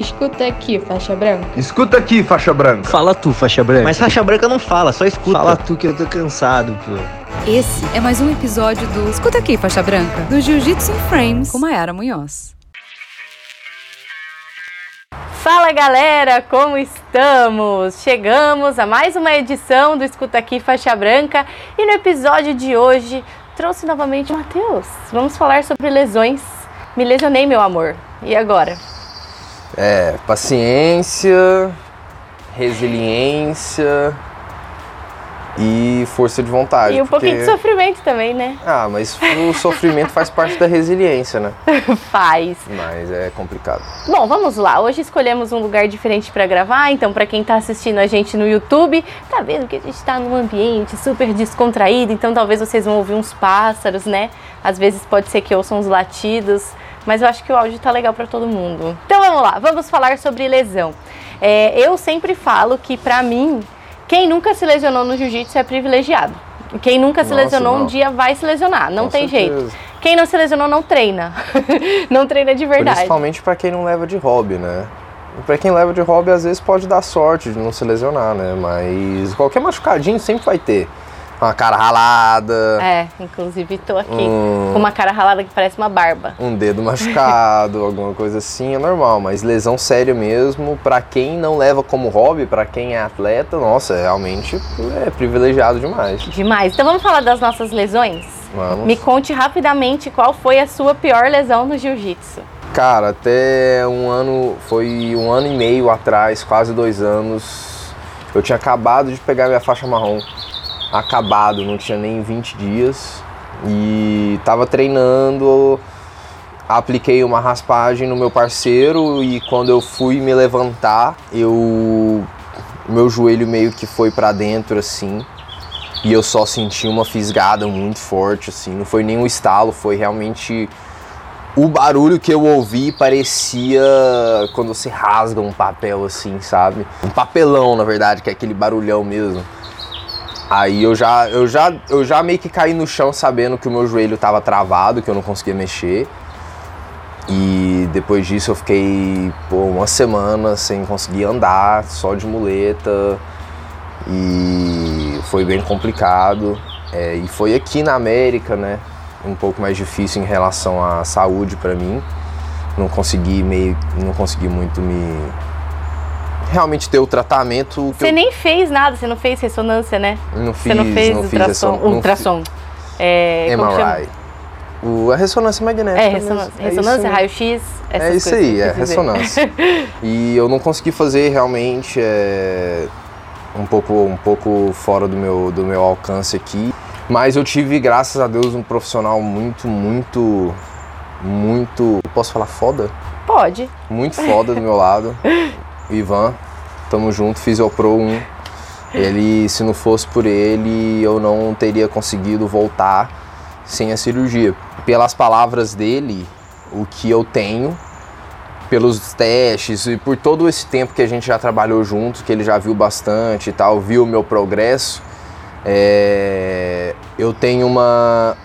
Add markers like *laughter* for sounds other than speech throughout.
Escuta aqui, faixa branca. Escuta aqui, faixa branca. Fala tu, faixa branca. Mas faixa branca não fala, só escuta. Fala tu que eu tô cansado, pô. Esse é mais um episódio do Escuta aqui, faixa branca, do Jiu-Jitsu in Frames com Mayara Munhoz. Fala galera, como estamos? Chegamos a mais uma edição do Escuta Aqui Faixa Branca e no episódio de hoje trouxe novamente o Matheus. Vamos falar sobre lesões. Me lesionei, meu amor. E agora? É, paciência, resiliência e força de vontade. E um porque- pouquinho de sofrimento também, né? Ah, mas o sofrimento faz parte da resiliência, né? *laughs* Faz. Mas é complicado. Bom, vamos lá. Hoje escolhemos um lugar diferente para gravar, então para quem tá assistindo a gente no YouTube, tá vendo que a gente tá num ambiente super descontraído, então talvez vocês vão ouvir uns pássaros, né? Às vezes pode ser que ouçam os latidos, mas eu acho que o áudio tá legal para todo mundo. Então vamos lá, vamos falar sobre lesão. É, eu sempre falo que para mim, quem nunca se lesionou no jiu-jitsu é privilegiado. Quem nunca se Nossa, lesionou um não. dia vai se lesionar, não Com tem certeza. jeito. Quem não se lesionou não treina. *laughs* não treina de verdade. Principalmente pra quem não leva de hobby, né? Pra quem leva de hobby, às vezes pode dar sorte de não se lesionar, né? Mas qualquer machucadinho sempre vai ter. Uma cara ralada, É, inclusive tô aqui com uma cara ralada que parece uma barba. um dedo machucado, *laughs* alguma coisa assim, é normal. Mas lesão séria mesmo, pra quem não leva como hobby, pra quem é atleta, nossa, realmente é privilegiado demais. Demais. Então vamos falar das nossas lesões? Vamos. Me conte rapidamente qual foi a sua pior lesão no jiu-jitsu. Cara, até um ano, foi um ano e meio atrás, quase dois anos, eu tinha acabado de pegar minha faixa marrom. Acabado, não tinha nem 20 dias. E tava treinando, apliquei uma raspagem no meu parceiro e quando eu fui me levantar, eu meu joelho meio que foi pra dentro assim. E eu só senti uma fisgada muito forte assim, não foi nem um estalo, foi realmente o barulho que eu ouvi parecia quando você rasga um papel assim, sabe? Um papelão, na verdade, que é aquele barulhão mesmo. Aí eu já, eu já, eu já meio que caí no chão sabendo que o meu joelho tava travado, que eu não conseguia mexer. E depois disso eu fiquei pô, uma semana sem conseguir andar, só de muleta. E foi bem complicado. É, e foi aqui na América, né? Um pouco mais difícil em relação à saúde para mim. Não consegui meio, não consegui muito me realmente ter o tratamento Você eu nem fez nada, você não fez ressonância, né? não Você fiz, não fez não fiz ultrassom. não ultrassom. É? MRI. O, a ressonância magnética. É, ressonância. É ressonância, mesmo. raio-x, É isso aí, é dizer. ressonância. *laughs* e eu não consegui fazer realmente é, um, pouco, um pouco fora do meu, do meu alcance aqui. Mas eu tive, graças a Deus, um profissional muito, muito, muito. Posso falar foda? Pode. Muito foda do meu lado. *laughs* Ivan, tamo junto, Fisiopro 1. Ele, se não fosse por ele, eu não teria conseguido voltar sem a cirurgia. Pelas palavras dele, o que eu tenho, pelos testes e por todo esse tempo que a gente já trabalhou junto, que ele já viu bastante e tal, viu o meu progresso, é, eu tenho uma,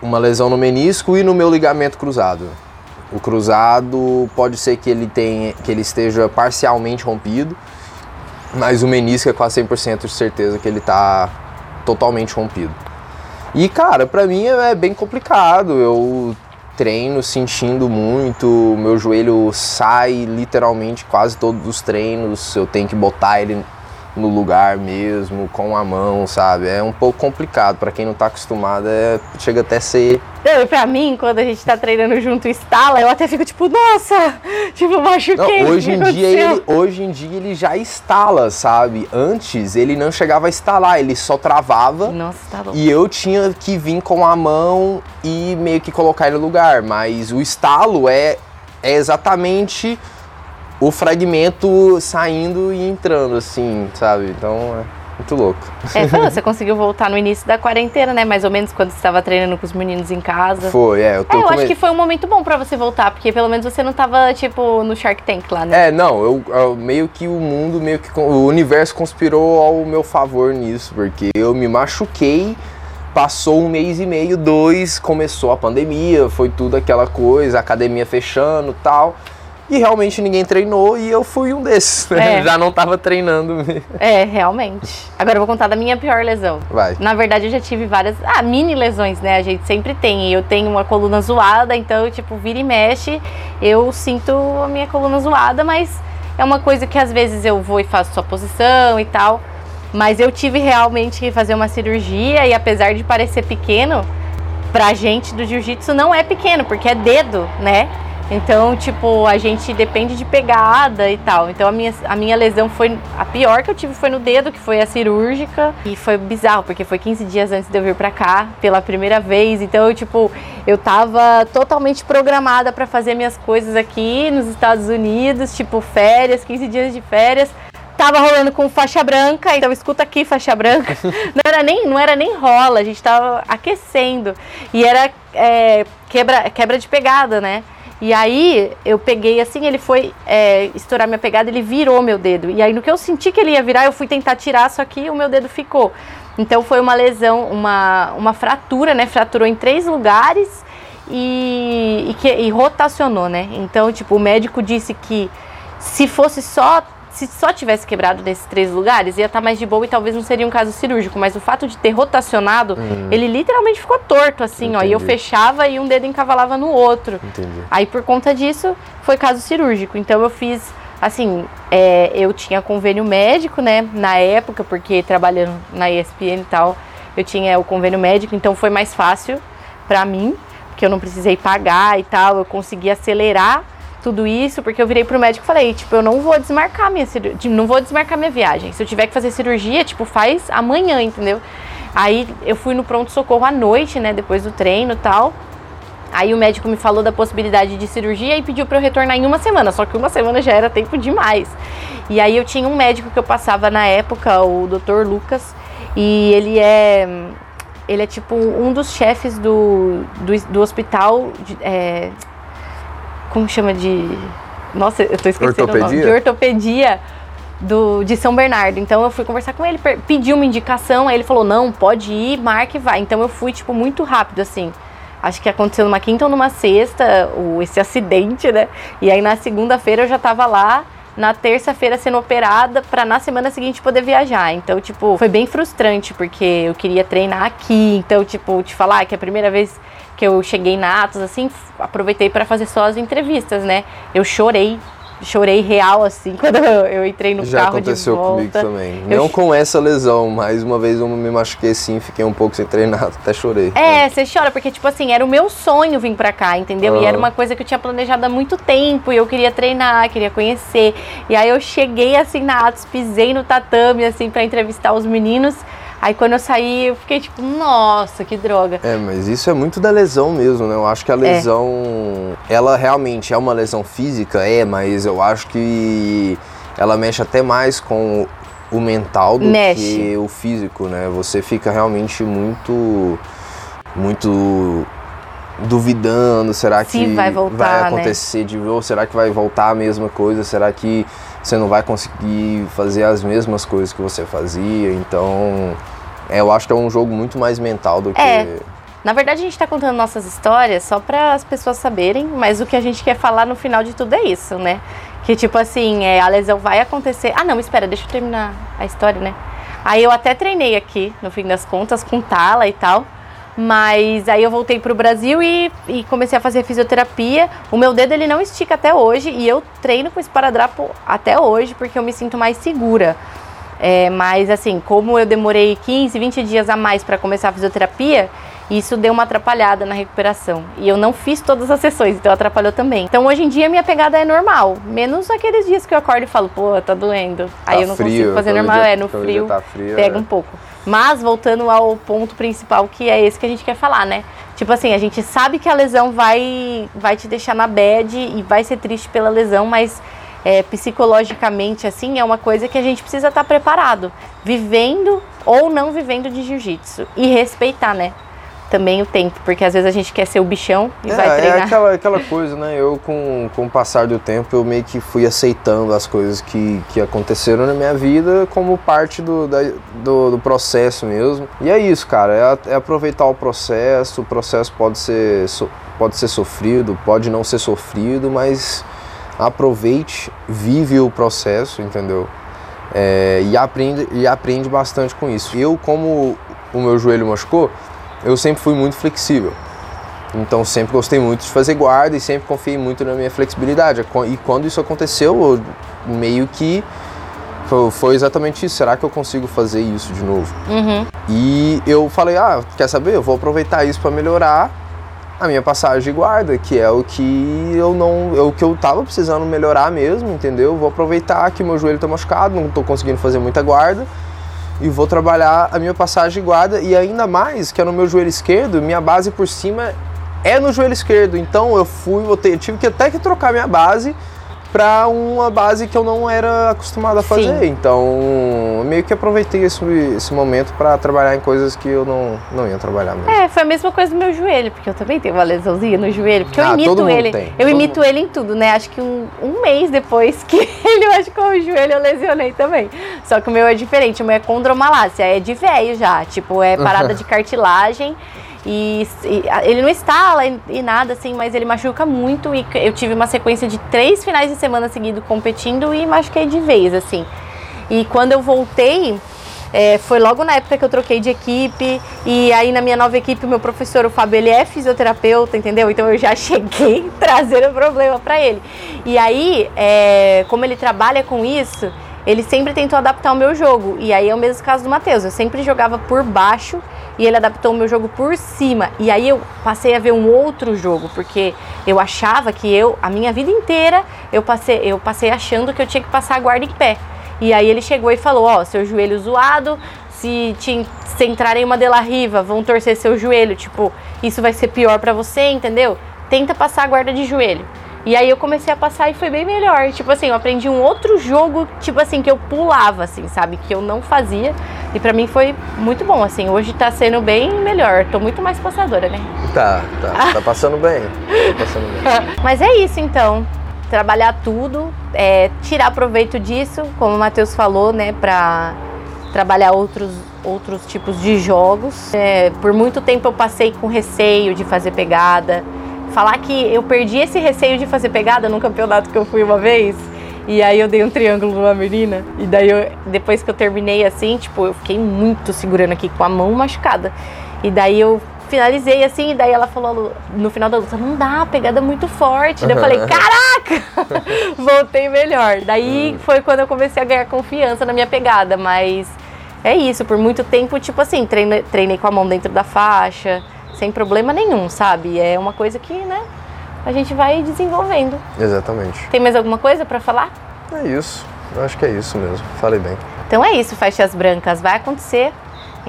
uma lesão no menisco e no meu ligamento cruzado. O cruzado pode ser que ele tenha, que ele esteja parcialmente rompido, mas o menisco é quase 100% de certeza que ele está totalmente rompido. E cara, pra mim é bem complicado. Eu treino sentindo muito, meu joelho sai literalmente quase todos os treinos. Eu tenho que botar ele no lugar mesmo, com a mão, sabe? É um pouco complicado para quem não tá acostumado, é, chega até ser Não, pra mim, quando a gente tá treinando junto estala, eu até fico tipo, nossa, tipo, machuquei. Não, hoje em dia ele, hoje em dia ele já estala, sabe? Antes ele não chegava a estalar, ele só travava Nossa, tá louco. e eu tinha que vir com a mão e meio que colocar ele no lugar, mas o estalo é é exatamente o fragmento saindo e entrando assim, sabe? Então é muito louco. É, *laughs* foi, você conseguiu voltar no início da quarentena, né? Mais ou menos quando você estava treinando com os meninos em casa. Foi, é, eu tô É, eu come- acho que foi um momento bom pra você voltar, porque pelo menos você não tava, tipo, no Shark Tank lá, né? É, não, eu, eu- meio que o mundo, meio que o universo conspirou ao meu favor nisso, porque eu me machuquei, passou um mês e meio, dois, começou a pandemia, foi tudo aquela coisa, a academia fechando tal. E realmente ninguém treinou e eu fui um desses. Né? É. Já não tava treinando. É, realmente. Agora eu vou contar da minha pior lesão. Vai. Na verdade, eu já tive várias. Ah, mini lesões, né? A gente sempre tem. Eu tenho uma coluna zoada, então, tipo, vira e mexe, eu sinto a minha coluna zoada, mas é uma coisa que às vezes eu vou e faço sua posição e tal. Mas eu tive realmente que fazer uma cirurgia e apesar de parecer pequeno, pra gente do jiu-jitsu não é pequeno, porque é dedo, né? Então, tipo, a gente depende de pegada e tal. Então, a minha, a minha lesão foi. A pior que eu tive foi no dedo, que foi a cirúrgica. E foi bizarro, porque foi 15 dias antes de eu vir pra cá, pela primeira vez. Então, eu, tipo, eu tava totalmente programada para fazer minhas coisas aqui nos Estados Unidos, tipo, férias, 15 dias de férias tava rolando com faixa branca, então escuta aqui faixa branca. *laughs* Não era nem, não era nem rola, a gente tava aquecendo. E era é, quebra, quebra de pegada, né? E aí eu peguei assim, ele foi é, estourar minha pegada, ele virou meu dedo. E aí no que eu senti que ele ia virar, eu fui tentar tirar, só que o meu dedo ficou. Então foi uma lesão, uma, uma fratura, né? Fraturou em três lugares e, e, que, e rotacionou, né? Então, tipo, o médico disse que se fosse só se só tivesse quebrado nesses três lugares, ia estar mais de boa e talvez não seria um caso cirúrgico. Mas o fato de ter rotacionado, Uhum. ele literalmente ficou torto, assim, ó. E eu Entendi. fechava e um dedo encavalava no outro. Entendi. Aí por conta disso, foi caso cirúrgico. Então eu fiz, assim, é, eu tinha convênio médico, né, na época, porque trabalhando na ESPN e tal, eu tinha o convênio médico, então foi mais fácil pra mim, porque eu não precisei pagar e tal, eu consegui acelerar tudo isso, porque eu virei pro médico e falei, tipo, eu não vou desmarcar minha cirurgia, não vou desmarcar minha viagem. Se eu tiver que fazer cirurgia, tipo, faz amanhã, entendeu? Aí eu fui no pronto-socorro à noite, né, depois do treino e tal. Aí o médico me falou da possibilidade de cirurgia e pediu para eu retornar em uma semana, só que uma semana já era tempo demais. E aí eu tinha um médico que eu passava na época, o Dr. Lucas, e ele é ele é tipo um dos chefes do, do, do hospital de, é, como chama de nossa, eu tô esquecendo o nome, Ortopedia? de ortopedia do, de São Bernardo. Então eu fui conversar com ele, pedi uma indicação, aí ele falou: "Não, pode ir, marca e vai". Então eu fui tipo muito rápido assim. Acho que aconteceu numa quinta ou numa sexta, o, esse *laughs* acidente, né? E aí na segunda-feira eu já tava lá, na terça-feira sendo operada para na semana seguinte poder viajar. Então, tipo, foi bem frustrante porque eu queria treinar aqui. Então, tipo, te falar que a primeira vez que eu cheguei na Atos assim, aproveitei para fazer só as entrevistas, né? Eu chorei, chorei real assim *laughs* quando eu, entrei no Já carro aconteceu de volta. comigo também. Eu Não ch- com essa lesão, mas uma vez eu me machuquei assim, fiquei um pouco sem treinar, *laughs* até chorei. É, você chora, porque, tipo assim, era o meu sonho vir pra cá, entendeu? E Aham. era uma coisa que eu tinha planejado há muito tempo, e eu queria treinar, queria conhecer. E aí eu cheguei, assim, na Atos, pisei no tatame, assim, pra entrevistar os meninos. Aí quando eu saí, eu fiquei tipo, nossa, que droga. É, mas isso é muito da lesão mesmo, né? Eu acho que a lesão, ela realmente é uma lesão física, é, mas eu acho que ela mexe até mais com o mental do Mexe. que o físico, né? Você fica realmente muito, muito duvidando, será Se que vai voltar, né? acontecer de novo? Será que vai voltar a mesma coisa? Será que você não vai conseguir fazer as mesmas coisas que você fazia? Então, é, eu acho que é um jogo muito mais mental do que É. Na verdade, a gente tá contando nossas histórias só para as pessoas saberem, mas o que a gente quer falar no final de tudo é isso, né? Que tipo assim, é, a lesão vai acontecer. Ah, não, espera, deixa eu terminar a história, né? Aí eu até treinei aqui, no fim das contas, com tala e tal. Mas aí eu voltei pro Brasil e, e comecei a fazer fisioterapia. O meu dedo ele não estica até hoje e eu treino com esparadrapo até hoje porque eu me sinto mais segura. É, mas assim, como eu demorei 15, 20 dias a mais para começar a fisioterapia, isso deu uma atrapalhada na recuperação. E eu não fiz todas as sessões, então atrapalhou também. Então hoje em dia minha pegada é normal, menos aqueles dias que eu acordo e falo, pô, tá doendo. Aí Tá eu não frio, consigo fazer normal, dia- é no frio, tá frio, pega é. um pouco. Mas voltando ao ponto principal, que é esse que a gente quer falar, né? Tipo assim, a gente sabe que a lesão vai, vai te deixar na bad e vai ser triste pela lesão, mas é, psicologicamente, assim, é uma coisa que a gente precisa estar preparado. Vivendo ou não vivendo de jiu-jitsu. E respeitar, né? Também o tempo, porque às vezes a gente quer ser o bichão e é, vai é treinar. aquela, aquela coisa, né? Eu, com, com o passar do tempo, eu meio que fui aceitando as coisas que, que aconteceram na minha vida como parte do, da- do, do processo mesmo. E é isso, cara. É, é aproveitar o processo. O processo pode ser, so- pode ser sofrido, pode não ser sofrido, mas aproveite, vive o processo, entendeu? É, e, aprende, e aprende bastante com isso. Eu, como o meu joelho machucou, eu sempre fui muito flexível. Então sempre gostei muito de fazer guarda e sempre confiei muito na minha flexibilidade. E quando isso aconteceu, eu meio que foi exatamente isso. Será que eu consigo fazer isso de novo? Uhum. E eu falei, ah, quer saber? Eu vou aproveitar isso para melhorar a minha passagem de guarda, que é o que eu não, é o que eu tava precisando melhorar mesmo, entendeu? Vou aproveitar que meu joelho tá machucado, não tô conseguindo fazer muita guarda e vou trabalhar a minha passagem de guarda e ainda mais que é no meu joelho esquerdo, minha base por cima é no joelho esquerdo. Então eu fui, eu tive que até que trocar minha base para uma base que eu não era acostumado a fazer. Sim. Então, meio que aproveitei esse, esse momento para trabalhar em coisas que eu não, não ia trabalhar mesmo. É, foi a mesma coisa no meu joelho, porque eu também tenho uma lesãozinha no joelho, porque ah, eu imito ele. Tem, eu imito mundo. ele em tudo, né? Acho que um, um mês depois *laughs* que ele machucou o joelho, eu lesionei também. Só que o meu é diferente, o meu é condromalácia, é de velho já, tipo, é parada de cartilagem. E, e, ele não estala e, e, nada assim, mas ele machuca muito. E eu tive uma sequência de três finais de semana seguidos competindo e machuquei de vez, assim. E quando eu voltei, é, foi logo na época que eu troquei de equipe. E aí na minha nova equipe, o meu professor, o Fábio, ele é fisioterapeuta, entendeu? Então eu já *laughs* cheguei trazendo o problema para ele. E aí, é, como ele trabalha com isso, ele sempre tentou adaptar o meu jogo. E aí é o mesmo caso do Matheus. Eu sempre jogava por baixo e ele adaptou o meu jogo por cima. E aí eu passei a ver um outro jogo, porque eu achava que eu, a minha vida inteira, eu passei, eu passei achando que eu tinha que passar a guarda em pé. E aí ele chegou e falou: Ó, oh, seu joelho zoado, se, te, se entrar em uma dela riva, vão torcer seu joelho. Tipo, isso vai ser pior para você, entendeu? Tenta passar a guarda de joelho. E aí eu comecei a passar e foi bem melhor. Tipo assim, eu aprendi um outro jogo, tipo assim, que eu pulava, assim, sabe? Que eu não fazia. E pra mim foi muito bom, assim. Hoje tá sendo bem melhor. Tô muito mais passadora, né? Tá, tá. *laughs* Tá passando bem. Tá passando bem. Mas é isso, então. Trabalhar tudo, é, tirar proveito disso, como o Matheus falou, né? Pra trabalhar outros, outros tipos de jogos. É, por muito tempo eu passei com receio de fazer pegada Falar que eu perdi esse receio de fazer pegada num campeonato que eu fui uma vez. E aí eu dei um triângulo numa menina. E daí eu, depois que eu terminei assim, tipo, eu fiquei muito segurando aqui com a mão machucada. E daí eu finalizei assim, e daí ela falou no final da luta, não dá, pegada muito forte. Daí eu falei, caraca! *laughs* Voltei melhor. Daí hum. foi quando eu comecei a ganhar confiança na minha pegada, mas é isso, por muito tempo, tipo assim, treinei, treinei com a mão dentro da faixa, sem problema nenhum, sabe? É uma coisa que, né, a gente vai desenvolvendo. Exatamente. Tem mais alguma coisa para falar? É isso. Eu acho que é isso mesmo. Falei bem. Então é isso, faixas brancas. Vai acontecer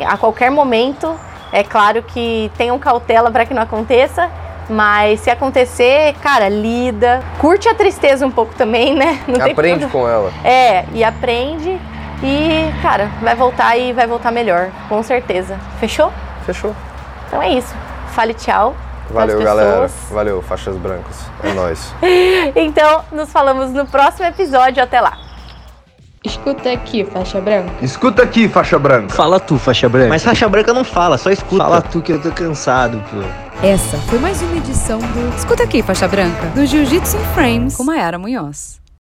a qualquer momento. É claro que tenham cautela para que não aconteça, mas se acontecer, cara, lida. Curte a tristeza um pouco também, né? *laughs* Não aprende com ela. É, e aprende. E, cara, vai voltar e vai voltar melhor, com certeza. Fechou? Fechou. Então é isso. Fale tchau. Valeu, galera. Valeu, faixas brancas. É nóis. *laughs* então, nos falamos no próximo episódio. Até lá. Escuta aqui, faixa branca. Escuta aqui, faixa branca. Fala tu, faixa branca. Mas faixa branca não fala, só escuta. Fala tu que eu tô cansado, pô. Essa foi mais uma edição do Escuta aqui, faixa branca, do Jiu-Jitsu in Frames com Mayara Munhoz.